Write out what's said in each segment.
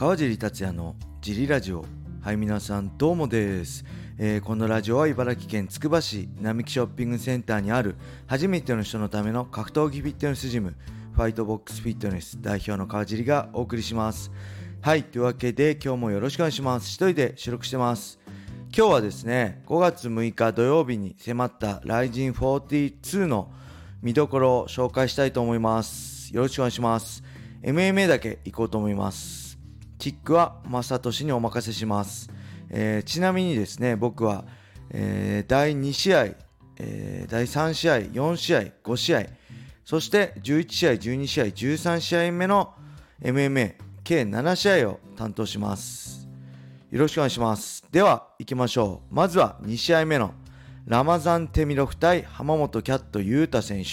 川尻達也のジリラジオはい皆さんどうもです、えーこのラジオは茨城県つくば市並木ショッピングセンターにある初めての人のための格闘技フィットネスジムファイトボックスフィットネス代表の川尻がお送りします。はいというわけで今日もよろしくお願いします。一人で収録してます。今日はですね5月6日土曜日に迫った RIZIN42 の見どころを紹介したいと思います。よろしくお願いします。MMA だけ行こうと思います。キックは正俊にお任せします、えーちなみにですね僕は、えー第2試合、えー第3試合4試合5試合そして11試合12試合13試合目の MMA 計7試合を担当します。よろしくお願いします。では行きましょう。まずは2試合目のラマザン・テミロフ対浜本キャット・ユータ選手。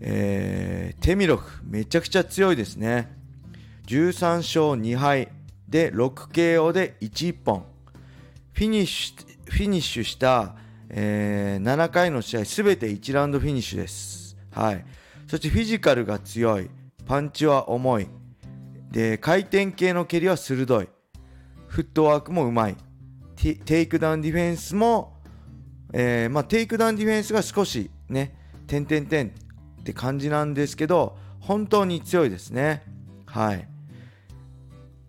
えーテミロフめちゃくちゃ強いですね。13勝2敗で 6KO で1一本。フィニッシュフィニッシュした、えー7回の試合すべて1ラウンドフィニッシュです。はい。そしてフィジカルが強い。パンチは重い。で回転系の蹴りは鋭い。フットワークもうまい。テイクダウンディフェンスもえーまあ、テイクダウンディフェンスが少しね、点々点って感じなんですけど、本当に強いですね。はい。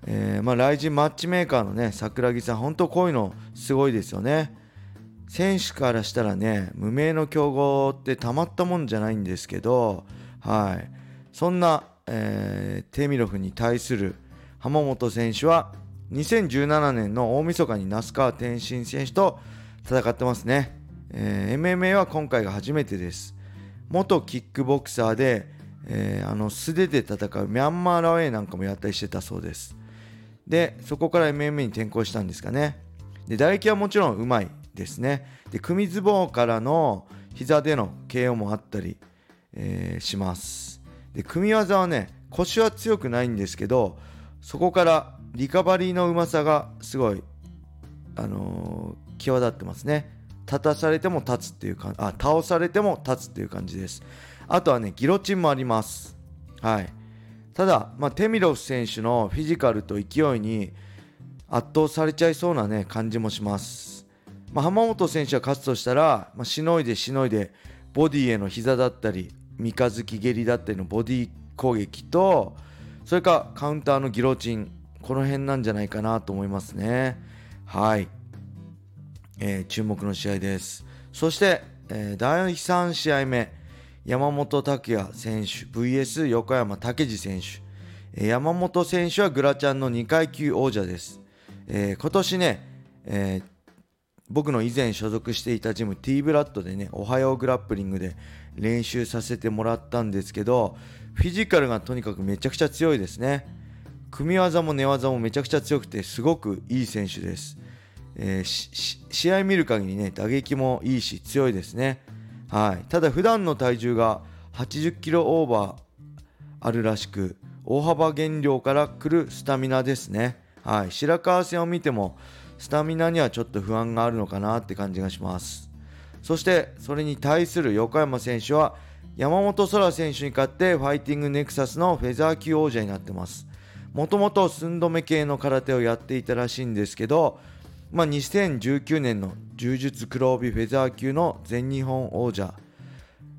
えーまあ、 RIZIN マッチメーカーのね、柏木さん、本当こういうのすごいですよね。選手からしたらね、無名の強豪ってたまったもんじゃないんですけど、はい。そんな、えーテミロフに対する倉本選手は、2017年の大晦日に那須川天心選手と戦ってますね、えー MMA は今回が初めてです元キックボクサーで、えーあの素手で戦うミャンマーラウェイなんかもやったりしてたそうですでそこから MMA に転向したんですかね。で打撃はもちろんうまいですね。で組ズボンからの膝での KO もあったり、えーします。で組み技はね腰は強くないんですけどそこからリカバリーのうまさがすごいあのー際立ってますね。立たされても立つっていうかあ倒されても立つっていう感じです。あとはねギロチンもあります。はい。ただ、まあ、テミロフ選手のフィジカルと勢いに圧倒されちゃいそうなね感じもします、まあ、浜本選手が勝つとしたら、まあ、しのいでしのいでボディへの膝だったり三日月蹴りだったりのボディ攻撃とそれかカウンターのギロチンこの辺なんじゃないかなと思いますね。はい。えー注目の試合です。そして、えー第3試合目、山本拓也選手 VS 横山武史選手。山本選手はグラチャンの2階級王者です。えー今年ね、えー僕の以前所属していたジム T ブラッドでね、おはようグラップリングで練習させてもらったんですけど、フィジカルがとにかくめちゃくちゃ強いですね。組み技も寝技もめちゃくちゃ強くて、すごくいい選手です。えー試合見る限りね打撃もいいし強いですね、はい、ただ普段の体重が80キロオーバーあるらしく大幅減量から来るスタミナですね、はい、白川戦を見てもスタミナにはちょっと不安があるのかなって感じがします。そしてそれに対する横山選手は山本空選手に勝ってファイティングネクサスのフェザー級王者になってます。もともと寸止め系の空手をやっていたらしいんですけどまあ、2019年の柔術黒帯フェザー級の全日本王者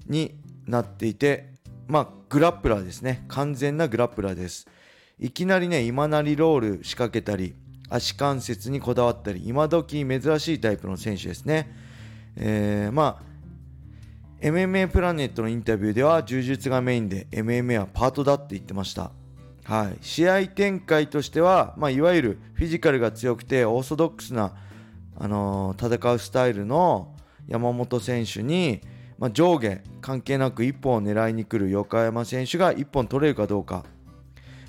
になっていて、まあ、グラップラーですね。完全なグラップラーです。いきなりね今なりロール仕掛けたり足関節にこだわったり今時珍しいタイプの選手ですね、えーまあ MMA プラネットのインタビューでは柔術がメインで MMA はパートだって言ってました。はい、試合展開としては、まあ、いわゆるフィジカルが強くてオーソドックスな、あのー戦うスタイルの山本選手に、まあ、上下関係なく1本を狙いに来る横山選手が1本取れるかどうか、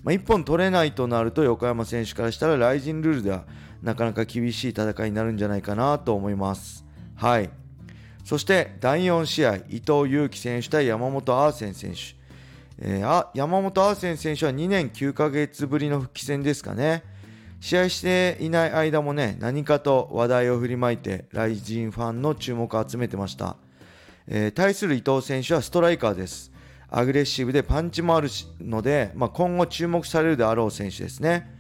まあ、1本取れないとなると横山選手からしたらライジンルールではなかなか厳しい戦いになるんじゃないかなと思います。はい。そして第4試合伊藤有希選手対山本アーセン選手。えーあ山本アーセン選手は2年9ヶ月ぶりの復帰戦ですかね。試合していない間もね、何かと話題を振りまいて、ライジンファンの注目を集めてました。えー対する伊藤選手はストライカーです。アグレッシブでパンチもあるので、まあ、今後注目されるであろう選手ですね。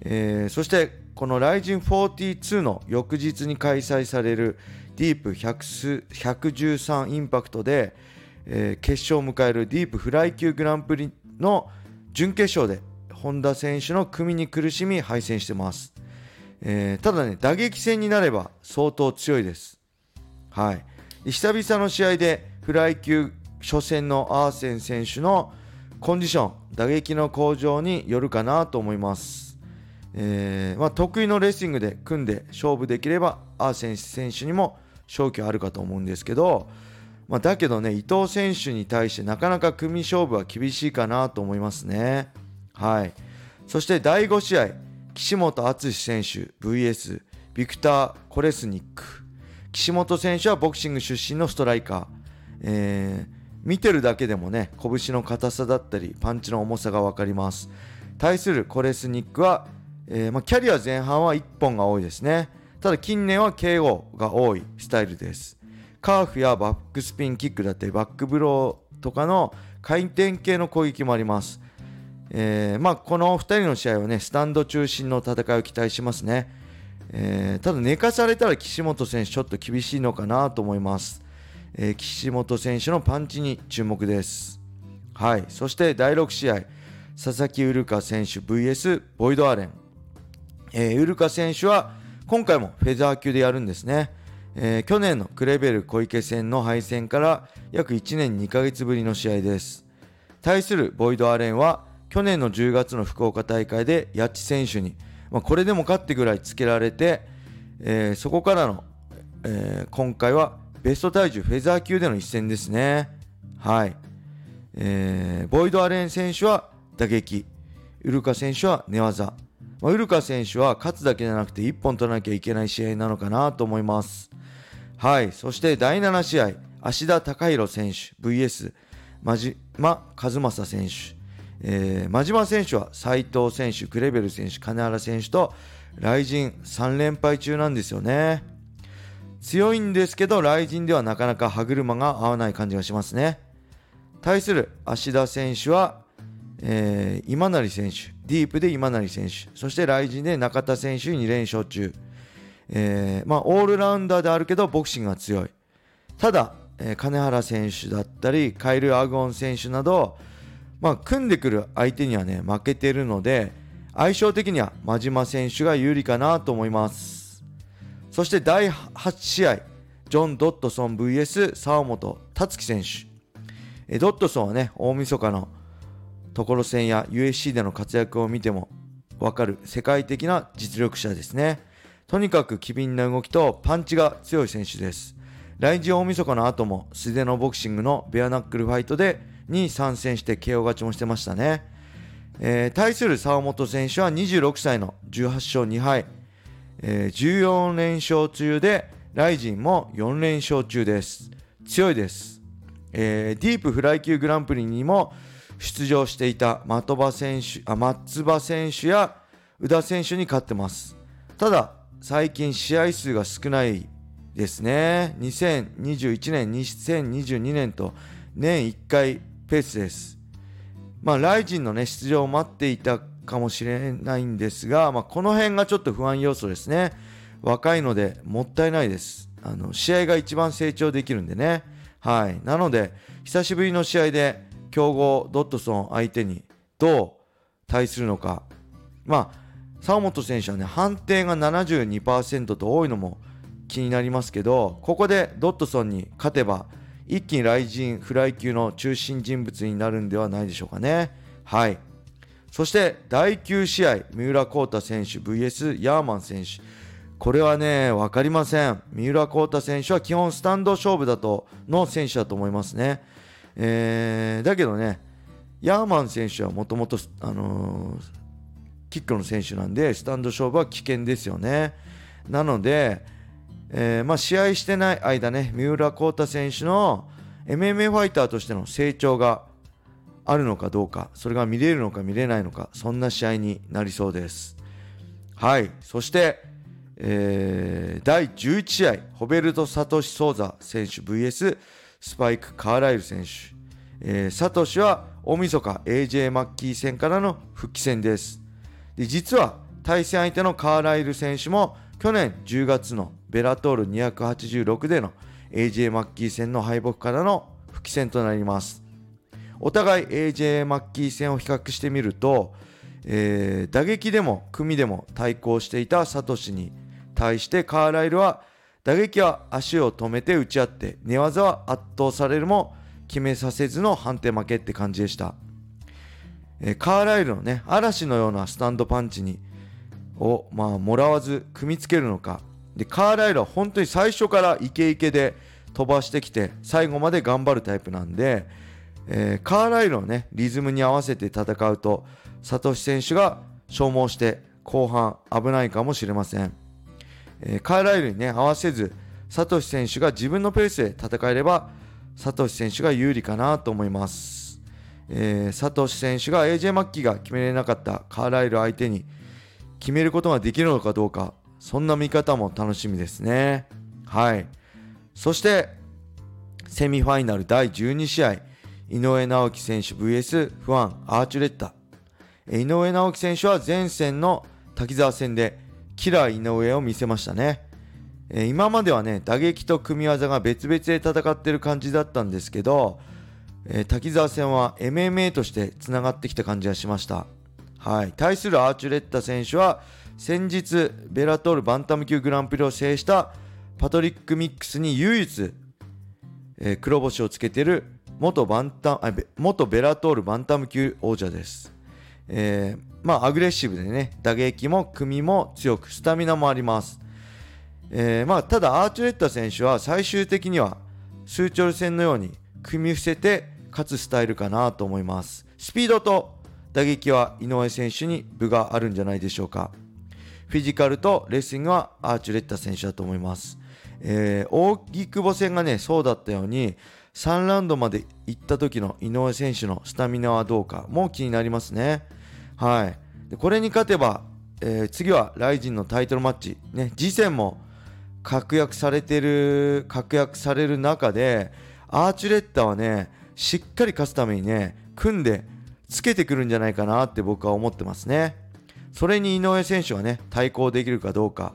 えー、そしてこの RIZIN42 の翌日に開催されるディープ113インパクトで、えー、決勝を迎えるディープフライ級グランプリの準決勝で本田選手の組に苦しみ敗戦してます、えー、ただね打撃戦になれば相当強いです。はい。久々の試合でフライ級初戦のアーセン選手のコンディション打撃の向上によるかなと思います。えー、まあ、得意のレッシングで組んで勝負できればアーセン選手にも勝機あるかと思うんですけど、まあ、だけどね伊藤選手に対してなかなか組勝負は厳しいかなと思いますね。はい。そして第5試合岸本敦選手 VS ビクター・コレスニック。岸本選手はボクシング出身のストライカー、えー、見てるだけでもね拳の硬さだったりパンチの重さが分かります。対するコレスニックはえー、まあ、キャリア前半は1本が多いですね。ただ近年は KO が多いスタイルです。カーフやバックスピンキックだったりバックブローとかの回転系の攻撃もあります。えー、まあ、この2人の試合はね、スタンド中心の戦いを期待しますね。えー、ただ寝かされたら岸本選手ちょっと厳しいのかなと思います。えー、岸本選手のパンチに注目です。はい。そして第6試合、佐々木ウルカ選手 VS ボイドアレン。えー、ウルカ選手は今回もフェザー級でやるんですね。えー、去年のクレベル小池戦の敗戦から約1年2ヶ月ぶりの試合です。対するボイド・アレンは去年の10月の福岡大会でヤッチ選手に、まあ、これでも勝ってぐらいつけられて、えー、そこからの、えー、今回はベスト体重フェザー級での一戦ですね。はい。えー、ボイド・アレン選手は打撃、ウルカ選手は寝技、ウルカ選手は勝つだけじゃなくて1本取らなきゃいけない試合なのかなと思います。はい、そして第7試合、芦田貴弘選手 VS 真島和正選手。えー、真島選手は斉藤選手、クレベル選手、金原選手と雷神3連敗中なんですよね。強いんですけど、雷神ではなかなか歯車が合わない感じがしますね。対する芦田選手はえー、今成選手、ディープで今成選手、そしてライジンで中田選手2連勝中。えー、まあ、オールラウンダーであるけど、ボクシングが強い。ただ、えー、金原選手だったり、カイル・アグオン選手など、まあ、組んでくる相手にはね、負けてるので、相性的には真島選手が有利かなと思います。そして第8試合、ジョン・ドットソン VS 沢本達樹選手。えドットソンはね、大晦日のところ戦や USC での活躍を見てもわかる世界的な実力者ですね。とにかく機敏な動きとパンチが強い選手です。来日大晦日の後も素手のボクシングのベアナックルファイトでに参戦して KO 勝ちもしてましたね。えー、対する沢本選手は26歳の18勝2敗、えー、14連勝中でライジンも4連勝中です。強いです。えー、ディープフライ級グランプリにも出場していた的場選手あ松葉選手や宇田選手に勝ってますただ最近試合数が少ないですね。2021年2022年と年1回ペースです。まあライジンのね出場を待っていたかもしれないんですが、まあ、この辺がちょっと不安要素ですね。若いのでもったいないです。あの試合が一番成長できるんでね。はい。なので久しぶりの試合で強豪ドットソン相手にどう対するのか。まあ沢本選手はね判定が72%と多いのも気になりますけどここでドットソンに勝てば一気に雷神フライ級の中心人物になるんではないでしょうかね。はい。そして第9試合三浦航太選手 VS ヤーマン選手。これはね分かりません。三浦航太選手は基本スタンド勝負だとの選手だと思いますね。えー、だけどね、ヤーマン選手はもともと、あの、キックの選手なんで、スタンド勝負は危険ですよね。なので、えー、まあ、試合してない間ね、三浦航太選手の MMA ファイターとしての成長があるのかどうか、それが見れるのか見れないのか、そんな試合になりそうです。はい、そして、えー、第11試合、ホベルト・サトシ・ソーザ選手 VS スパイク・カーライル選手、えー、サトシは大晦日 AJ マッキー戦からの復帰戦ですで実は対戦相手のカーライル選手も去年10月のベラトール286での AJ マッキー戦の敗北からの復帰戦となります。お互い AJ マッキー戦を比較してみると、えー、打撃でも組でも対抗していたサトシに対してカーライルは打撃は足を止めて打ち合って寝技は圧倒されるも決めさせずの判定負けって感じでした、え、カーライルのね嵐のようなスタンドパンチにを、まあ、もらわず組みつけるのか。でカーライルは本当に最初からイケイケで飛ばしてきて最後まで頑張るタイプなんで、えー、カーライルのねリズムに合わせて戦うとサトシ選手が消耗して後半危ないかもしれません、えー、カーライルにね合わせずサトシ選手が自分のペースで戦えればサトシ選手が有利かなと思います、えー、サトシ選手が AJ マッキーが決めれなかったカーライル相手に決めることができるのかどうかそんな見方も楽しみですね。はい。そしてセミファイナル第12試合井上直樹選手 VS ファンアーチュレッタ。井上直樹選手は前戦の滝沢戦でキラー井上を見せましたね。今まではね打撃と組み技が別々で戦ってる感じだったんですけど滝沢戦は MMA としてつながってきた感じがしました。はい。対するアーチュレッタ選手は先日ベラトールバンタム級グランプリを制したパトリック・ミックスに唯一、えー、黒星をつけている元バンタ元ベラトールバンタム級王者です、えー、まあアグレッシブでね打撃も組も強くスタミナもあります、えー、まあただアーチュレッタ選手は最終的にはスーチョル戦のように組み伏せて勝つスタイルかなと思いますスピードと打撃は井上選手に分があるんじゃないでしょうかフィジカルとレスリングはアーチュレッタ選手だと思います。えー、大木久保戦がね、そうだったように、3ラウンドまで行った時の井上選手のスタミナはどうかも気になりますね。はい。でこれに勝てば、えー、次はライジンのタイトルマッチ。ね、次戦も確約されてる、確約される中で、アーチュレッタはね、しっかり勝つためにね、組んでつけてくるんじゃないかなって僕は思ってますね。それに井上選手はね、対抗できるかどうか。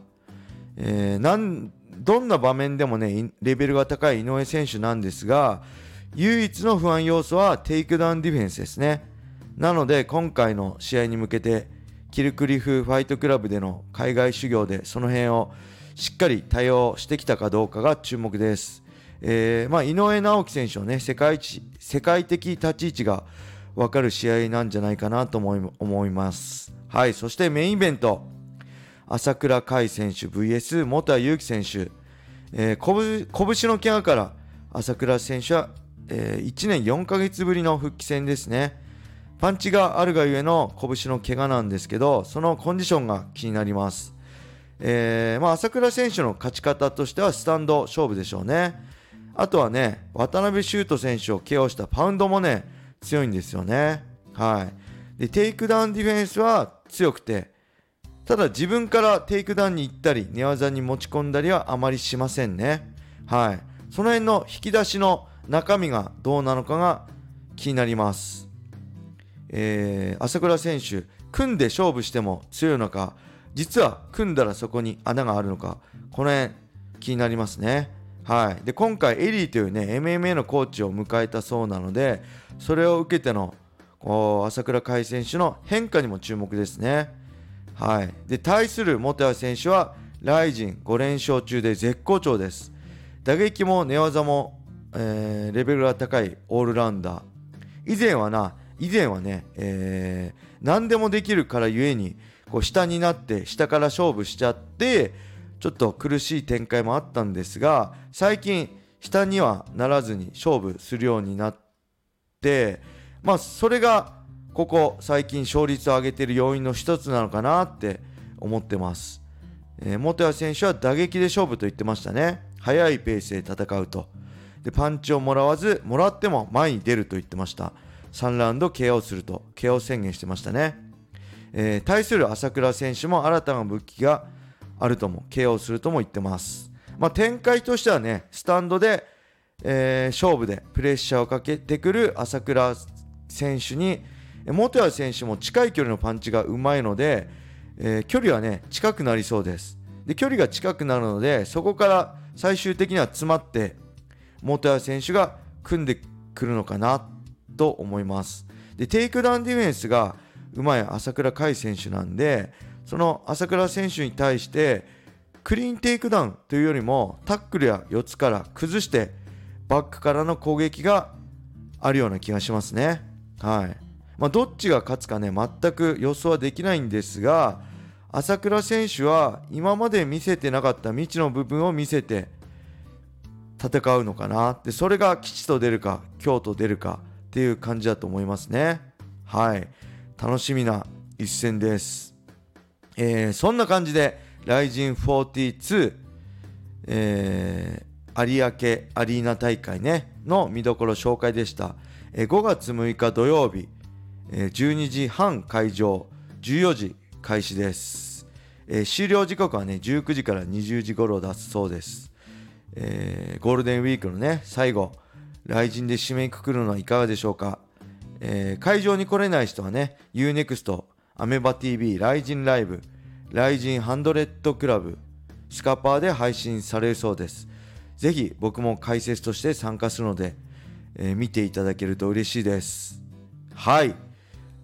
えー、なんどんな場面でもね、レベルが高い井上選手なんですが、唯一の不安要素はテイクダウンディフェンスですね。なので、今回の試合に向けて、キルクリフファイトクラブでの海外修行でその辺をしっかり対応してきたかどうかが注目です。えーまあ、井上直樹選手の、ね、世界一世界的立ち位置が分かる試合なんじゃないかなと思い思います。はい、そしてメインイベント、朝倉海選手 VS 元谷友貴選手、えー、拳の怪我から朝倉選手は、えー、1年4ヶ月ぶりの復帰戦ですね。パンチがあるがゆえの拳の怪我なんですけど、そのコンディションが気になります。えーまあ、朝倉選手の勝ち方としてはスタンド勝負でしょうね。あとはね、渡部修斗選手を KO したパウンドもね、強いんですよね。はい。で、テイクダウンディフェンスは強くてただ自分からテイクダウンに行ったり寝技に持ち込んだりはあまりしませんねはいその辺の引き出しの中身がどうなのかが気になりますえー、朝倉選手組んで勝負しても強いのか実は組んだらそこに穴があるのかこの辺気になりますねはいで今回エリーというね MMA のコーチを迎えたそうなのでそれを受けての朝倉海選手の変化にも注目ですね。はい、で対する本谷選手はライジン5連勝中で絶好調です。打撃も寝技も、えー、レベルが高いオールラウンダー。以前はな、以前はね、えー、何でもできるからゆえにこう下になって下から勝負しちゃってちょっと苦しい展開もあったんですが最近下にはならずに勝負するようになってまあ、それがここ最近勝率を上げている要因の一つなのかなって思ってます。えー、元谷選手は打撃で勝負と言ってましたね。速いペースで戦うと。で、パンチをもらわず、もらっても前に出ると言ってました。3ラウンド KO すると、KO 宣言してましたね。えー、対する朝倉選手も新たな武器があるとも、KO するとも言ってます。まあ、展開としてはね、スタンドで、えー、勝負でプレッシャーをかけてくる朝倉選手に元谷選手も近い距離のパンチがうまいので、えー、距離はね近くなりそうですで距離が近くなるのでそこから最終的には詰まって元谷選手が組んでくるのかなと思いますでテイクダウンディフェンスがうまい朝倉海選手なんでその朝倉選手に対してクリーンテイクダウンというよりもタックルや四つから崩してバックからの攻撃があるような気がしますね。はい。まあ、どっちが勝つかね全く予想はできないんですが朝倉選手は今まで見せてなかった未知の部分を見せて戦うのかな。でそれが吉と出るか京と出るかっていう感じだと思いますね。はい。楽しみな一戦です、えー、そんな感じで RIZIN42、えー、有明アリーナ大会ねの見どころ紹介でした、えー、5月6日土曜日、えー、12時半会場14時開始です、えー、終了時刻はね19時から20時頃だそうです、えー、ゴールデンウィークのね最後来人で締めくくるのはいかがでしょうか、えー、会場に来れない人はね UNEXT アメバ TV 来人ライブライジンハンドレッドクラブスカパーで配信されるそうです。ぜひ僕も解説として参加するので、えー、見ていただけると嬉しいです。はい。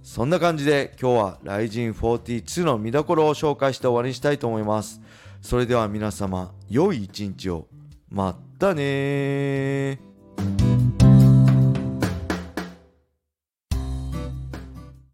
そんな感じで今日は RIZIN42 の見どころを紹介して終わりにしたいと思います。それでは皆様良い一日を。またね